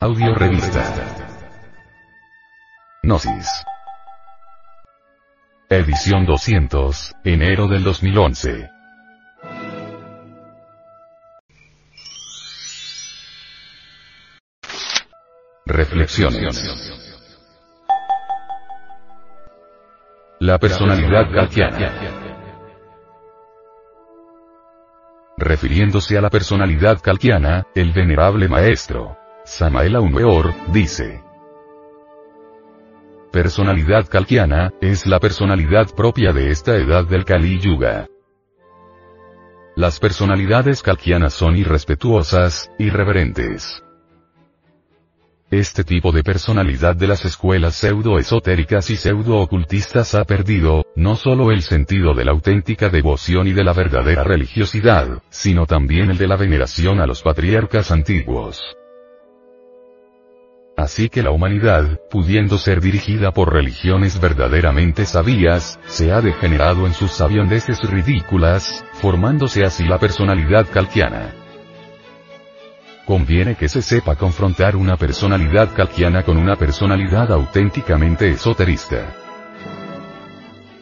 Audio Revista. Gnosis. Edición 200, enero del 2011. Reflexiones. La personalidad kantiana. Refiriéndose a la personalidad kalkiana, el venerable maestro, Samael Aumeor, dice. Personalidad kalkiana, es la personalidad propia de esta edad del Kali Yuga. Las personalidades kalkianas son irrespetuosas, irreverentes. Este tipo de personalidad de las escuelas pseudo-esotéricas y pseudo-ocultistas ha perdido, no solo el sentido de la auténtica devoción y de la verdadera religiosidad, sino también el de la veneración a los patriarcas antiguos. Así que la humanidad, pudiendo ser dirigida por religiones verdaderamente sabías, se ha degenerado en sus sabiondeces ridículas, formándose así la personalidad calquiana. Conviene que se sepa confrontar una personalidad calquiana con una personalidad auténticamente esoterista.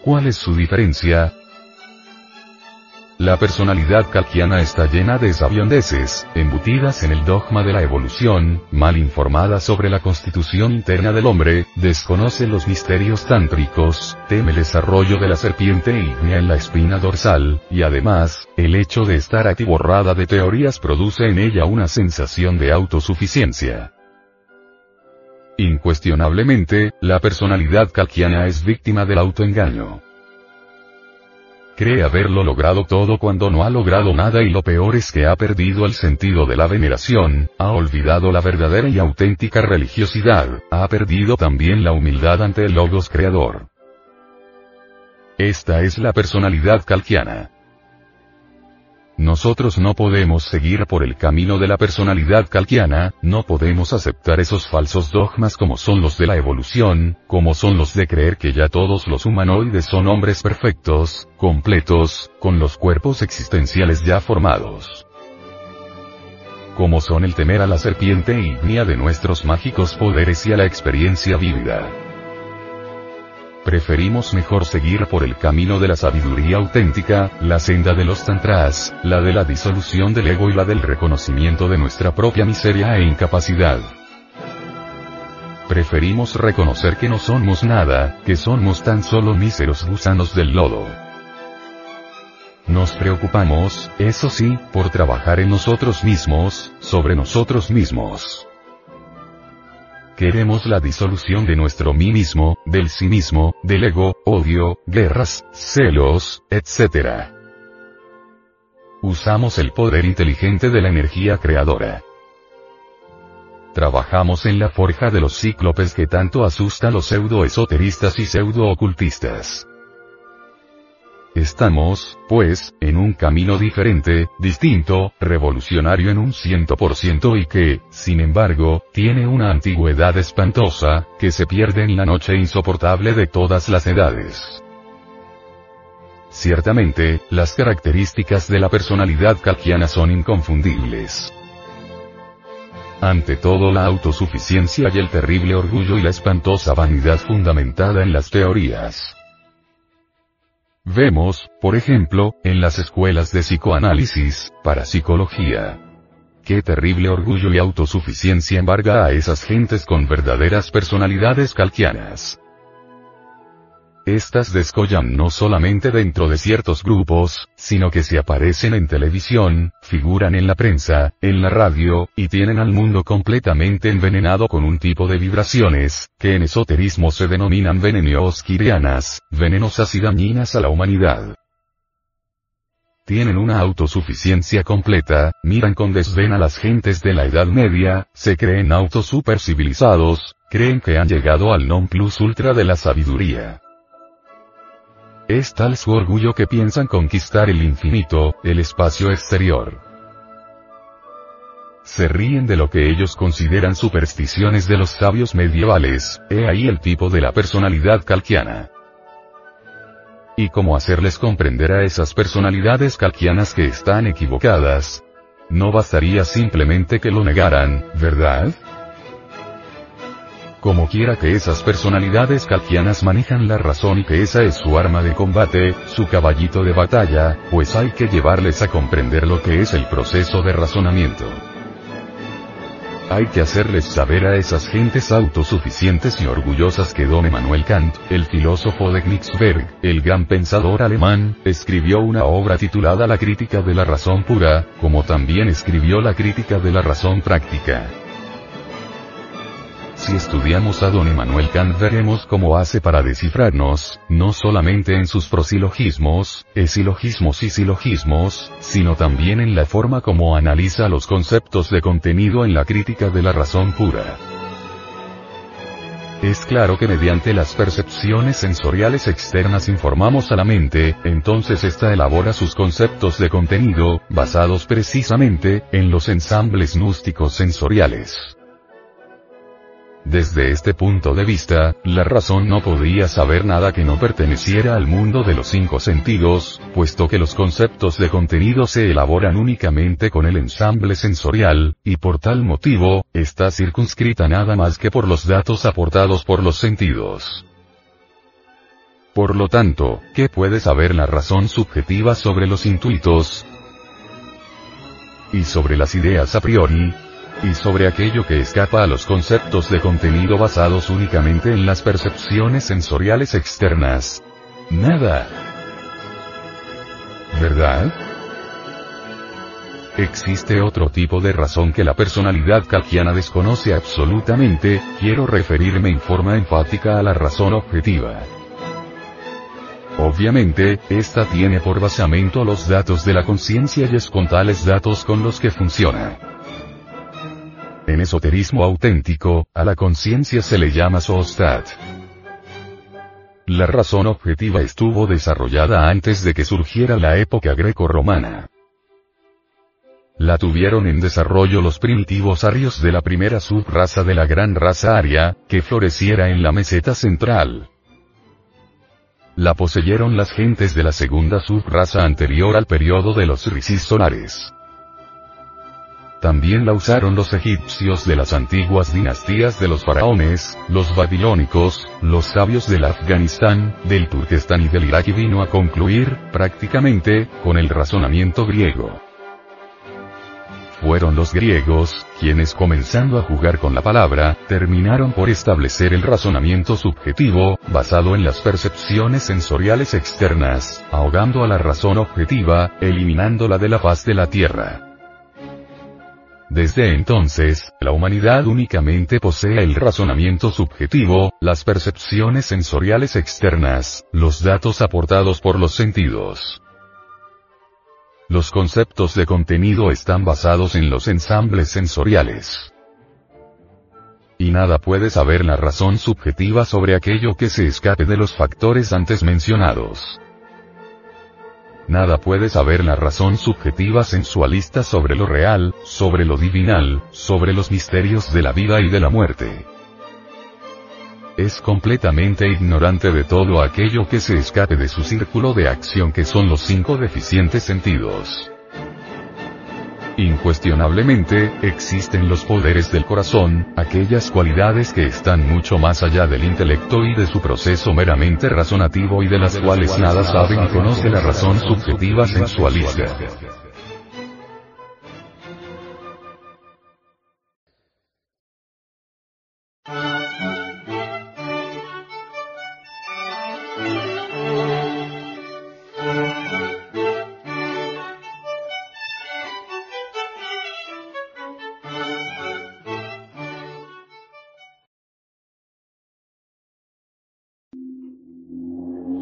¿Cuál es su diferencia? La personalidad calquiana está llena de sabiondeces, embutidas en el dogma de la evolución, mal informada sobre la constitución interna del hombre, desconoce los misterios tántricos, teme el desarrollo de la serpiente ígnea en la espina dorsal, y además, el hecho de estar atiborrada de teorías produce en ella una sensación de autosuficiencia. Incuestionablemente, la personalidad calquiana es víctima del autoengaño. Cree haberlo logrado todo cuando no ha logrado nada y lo peor es que ha perdido el sentido de la veneración, ha olvidado la verdadera y auténtica religiosidad, ha perdido también la humildad ante el Logos Creador. Esta es la personalidad calquiana. Nosotros no podemos seguir por el camino de la personalidad calquiana, no podemos aceptar esos falsos dogmas como son los de la evolución, como son los de creer que ya todos los humanoides son hombres perfectos, completos, con los cuerpos existenciales ya formados. Como son el temer a la serpiente ígnea de nuestros mágicos poderes y a la experiencia vívida preferimos mejor seguir por el camino de la sabiduría auténtica, la senda de los tantras, la de la disolución del ego y la del reconocimiento de nuestra propia miseria e incapacidad. Preferimos reconocer que no somos nada, que somos tan solo míseros gusanos del lodo. Nos preocupamos, eso sí, por trabajar en nosotros mismos, sobre nosotros mismos. Queremos la disolución de nuestro mí mismo, del sí mismo, del ego, odio, guerras, celos, etc. Usamos el poder inteligente de la energía creadora. Trabajamos en la forja de los cíclopes que tanto asusta a los pseudo-esoteristas y pseudo-ocultistas. Estamos, pues, en un camino diferente, distinto, revolucionario en un ciento por ciento y que, sin embargo, tiene una antigüedad espantosa, que se pierde en la noche insoportable de todas las edades. Ciertamente, las características de la personalidad calquiana son inconfundibles. Ante todo la autosuficiencia y el terrible orgullo y la espantosa vanidad fundamentada en las teorías. Vemos, por ejemplo, en las escuelas de psicoanálisis, parapsicología. Qué terrible orgullo y autosuficiencia embarga a esas gentes con verdaderas personalidades calquianas. Estas descollan no solamente dentro de ciertos grupos, sino que se aparecen en televisión, figuran en la prensa, en la radio, y tienen al mundo completamente envenenado con un tipo de vibraciones, que en esoterismo se denominan venenoskirianas, venenosas y dañinas a la humanidad. Tienen una autosuficiencia completa, miran con desdén a las gentes de la Edad Media, se creen autosupercivilizados, creen que han llegado al non plus ultra de la sabiduría. Es tal su orgullo que piensan conquistar el infinito, el espacio exterior. Se ríen de lo que ellos consideran supersticiones de los sabios medievales, he ahí el tipo de la personalidad calquiana. ¿Y cómo hacerles comprender a esas personalidades calquianas que están equivocadas? No bastaría simplemente que lo negaran, ¿verdad? Como quiera que esas personalidades kalkianas manejan la razón y que esa es su arma de combate, su caballito de batalla, pues hay que llevarles a comprender lo que es el proceso de razonamiento. Hay que hacerles saber a esas gentes autosuficientes y orgullosas que don Emmanuel Kant, el filósofo de Königsberg, el gran pensador alemán, escribió una obra titulada La crítica de la razón pura, como también escribió la crítica de la razón práctica. Si estudiamos a don Emmanuel Kant veremos cómo hace para descifrarnos, no solamente en sus prosilogismos, esilogismos y silogismos, sino también en la forma como analiza los conceptos de contenido en la crítica de la razón pura. Es claro que mediante las percepciones sensoriales externas informamos a la mente, entonces ésta elabora sus conceptos de contenido, basados precisamente, en los ensambles gnósticos sensoriales. Desde este punto de vista, la razón no podría saber nada que no perteneciera al mundo de los cinco sentidos, puesto que los conceptos de contenido se elaboran únicamente con el ensamble sensorial, y por tal motivo, está circunscrita nada más que por los datos aportados por los sentidos. Por lo tanto, ¿qué puede saber la razón subjetiva sobre los intuitos? Y sobre las ideas a priori, y sobre aquello que escapa a los conceptos de contenido basados únicamente en las percepciones sensoriales externas. Nada. ¿Verdad? Existe otro tipo de razón que la personalidad kalkiana desconoce absolutamente, quiero referirme en forma enfática a la razón objetiva. Obviamente, esta tiene por basamento los datos de la conciencia y es con tales datos con los que funciona. En esoterismo auténtico, a la conciencia se le llama Soostat. La razón objetiva estuvo desarrollada antes de que surgiera la época greco-romana. La tuvieron en desarrollo los primitivos arios de la primera subraza de la gran raza aria, que floreciera en la meseta central. La poseyeron las gentes de la segunda subraza anterior al periodo de los risis solares. También la usaron los egipcios de las antiguas dinastías de los faraones, los babilónicos, los sabios del Afganistán, del Turquestán y del Irak y vino a concluir, prácticamente, con el razonamiento griego. Fueron los griegos, quienes comenzando a jugar con la palabra, terminaron por establecer el razonamiento subjetivo, basado en las percepciones sensoriales externas, ahogando a la razón objetiva, eliminándola de la faz de la tierra. Desde entonces, la humanidad únicamente posee el razonamiento subjetivo, las percepciones sensoriales externas, los datos aportados por los sentidos. Los conceptos de contenido están basados en los ensambles sensoriales. Y nada puede saber la razón subjetiva sobre aquello que se escape de los factores antes mencionados. Nada puede saber la razón subjetiva sensualista sobre lo real, sobre lo divinal, sobre los misterios de la vida y de la muerte. Es completamente ignorante de todo aquello que se escape de su círculo de acción que son los cinco deficientes sentidos. Incuestionablemente, existen los poderes del corazón, aquellas cualidades que están mucho más allá del intelecto y de su proceso meramente razonativo y de las cuales nada sabe ni conoce la razón subjetiva sensualista.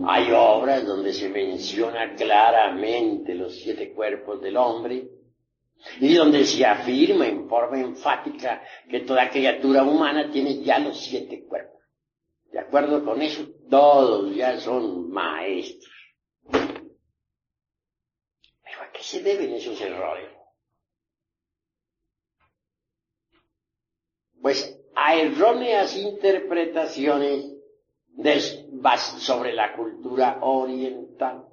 Hay obras donde se menciona claramente los siete cuerpos del hombre y donde se afirma en forma enfática que toda criatura humana tiene ya los siete cuerpos. De acuerdo con eso, todos ya son maestros. Pero ¿a qué se deben esos errores? Pues a erróneas interpretaciones sobre la cultura oriental.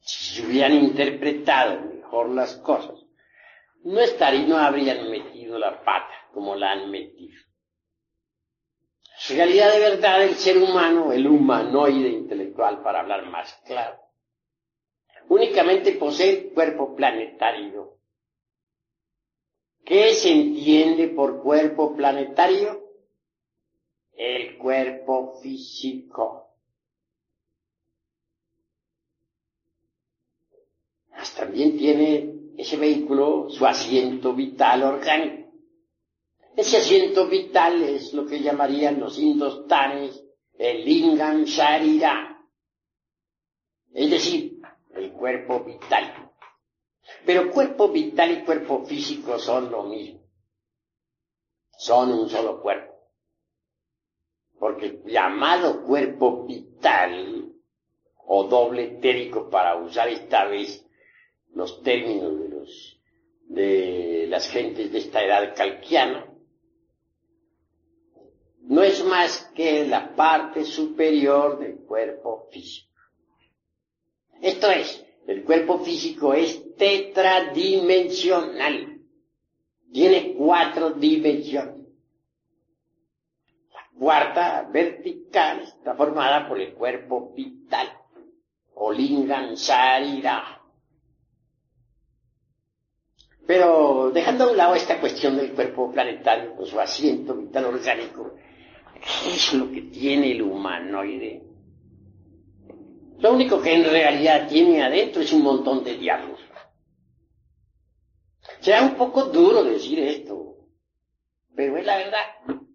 Si hubieran interpretado mejor las cosas, no estarían, no habrían metido la pata como la han metido. Realidad de verdad el ser humano, el humanoide intelectual, para hablar más claro, únicamente posee cuerpo planetario. ¿Qué se entiende por cuerpo planetario? El cuerpo físico. también tiene ese vehículo su asiento vital orgánico. Ese asiento vital es lo que llamarían los indostanes el lingam sharira, es decir, el cuerpo vital. Pero cuerpo vital y cuerpo físico son lo mismo. Son un solo cuerpo. Porque llamado cuerpo vital o doble etérico para usar esta vez los términos de los de las gentes de esta edad calquiana, no es más que la parte superior del cuerpo físico. Esto es, el cuerpo físico es tetradimensional. Tiene cuatro dimensiones. Cuarta vertical está formada por el cuerpo vital, o sarira. Pero dejando a un lado esta cuestión del cuerpo planetario, con su asiento vital orgánico, ¿qué es lo que tiene el humanoide? Lo único que en realidad tiene adentro es un montón de diablos. Será un poco duro decir esto, pero es la verdad.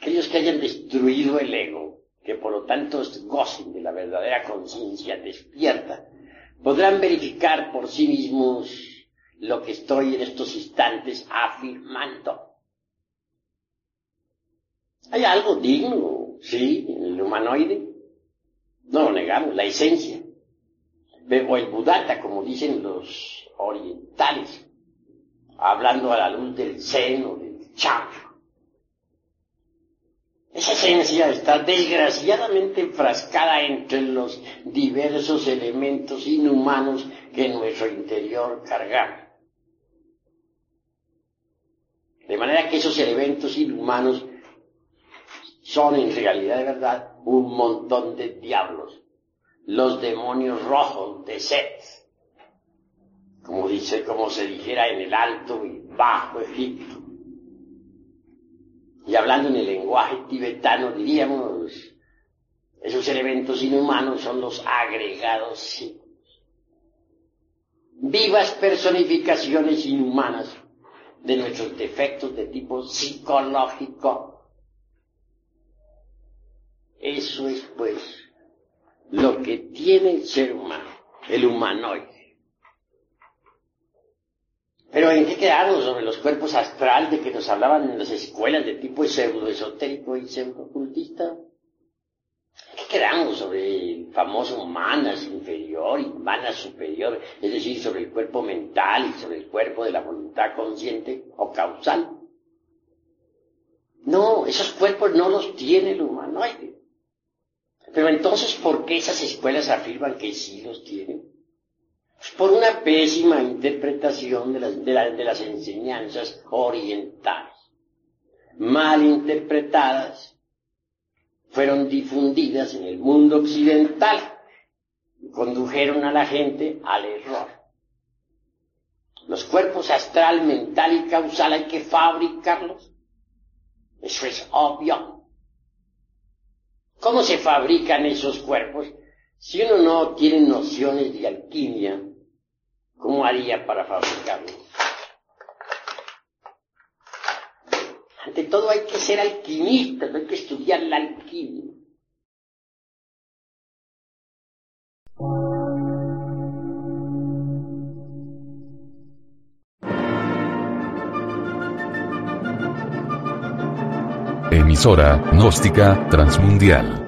Aquellos que hayan destruido el ego, que por lo tanto gocen de la verdadera conciencia despierta, podrán verificar por sí mismos lo que estoy en estos instantes afirmando. Hay algo digno, sí, en el humanoide. No lo negamos, la esencia. O el budata, como dicen los orientales, hablando a la luz del seno, del chakra. Esa esencia está desgraciadamente enfrascada entre los diversos elementos inhumanos que en nuestro interior cargamos. De manera que esos elementos inhumanos son en realidad de verdad un montón de diablos, los demonios rojos de Set, como dice, como se dijera en el alto y bajo Egipto. Y hablando en el lenguaje tibetano diríamos, esos elementos inhumanos son los agregados sí. Vivas personificaciones inhumanas de nuestros defectos de tipo psicológico. Eso es pues lo que tiene el ser humano, el humanoide. Pero ¿en qué quedamos sobre los cuerpos astrales de que nos hablaban en las escuelas de tipo pseudo-esotérico y pseudo-ocultista? ¿Qué quedamos sobre el famoso manas inferior y manas superior? Es decir, sobre el cuerpo mental y sobre el cuerpo de la voluntad consciente o causal. No, esos cuerpos no los tiene el humanoide. Pero entonces, ¿por qué esas escuelas afirman que sí los tienen? Por una pésima interpretación de las, de las enseñanzas orientales, mal interpretadas fueron difundidas en el mundo occidental y condujeron a la gente al error. Los cuerpos astral, mental y causal hay que fabricarlos. Eso es obvio. ¿Cómo se fabrican esos cuerpos? Si uno no tiene nociones de alquimia, ¿cómo haría para fabricarlos? Ante todo hay que ser alquimista, hay que estudiar la alquimia. Emisora, gnóstica, transmundial.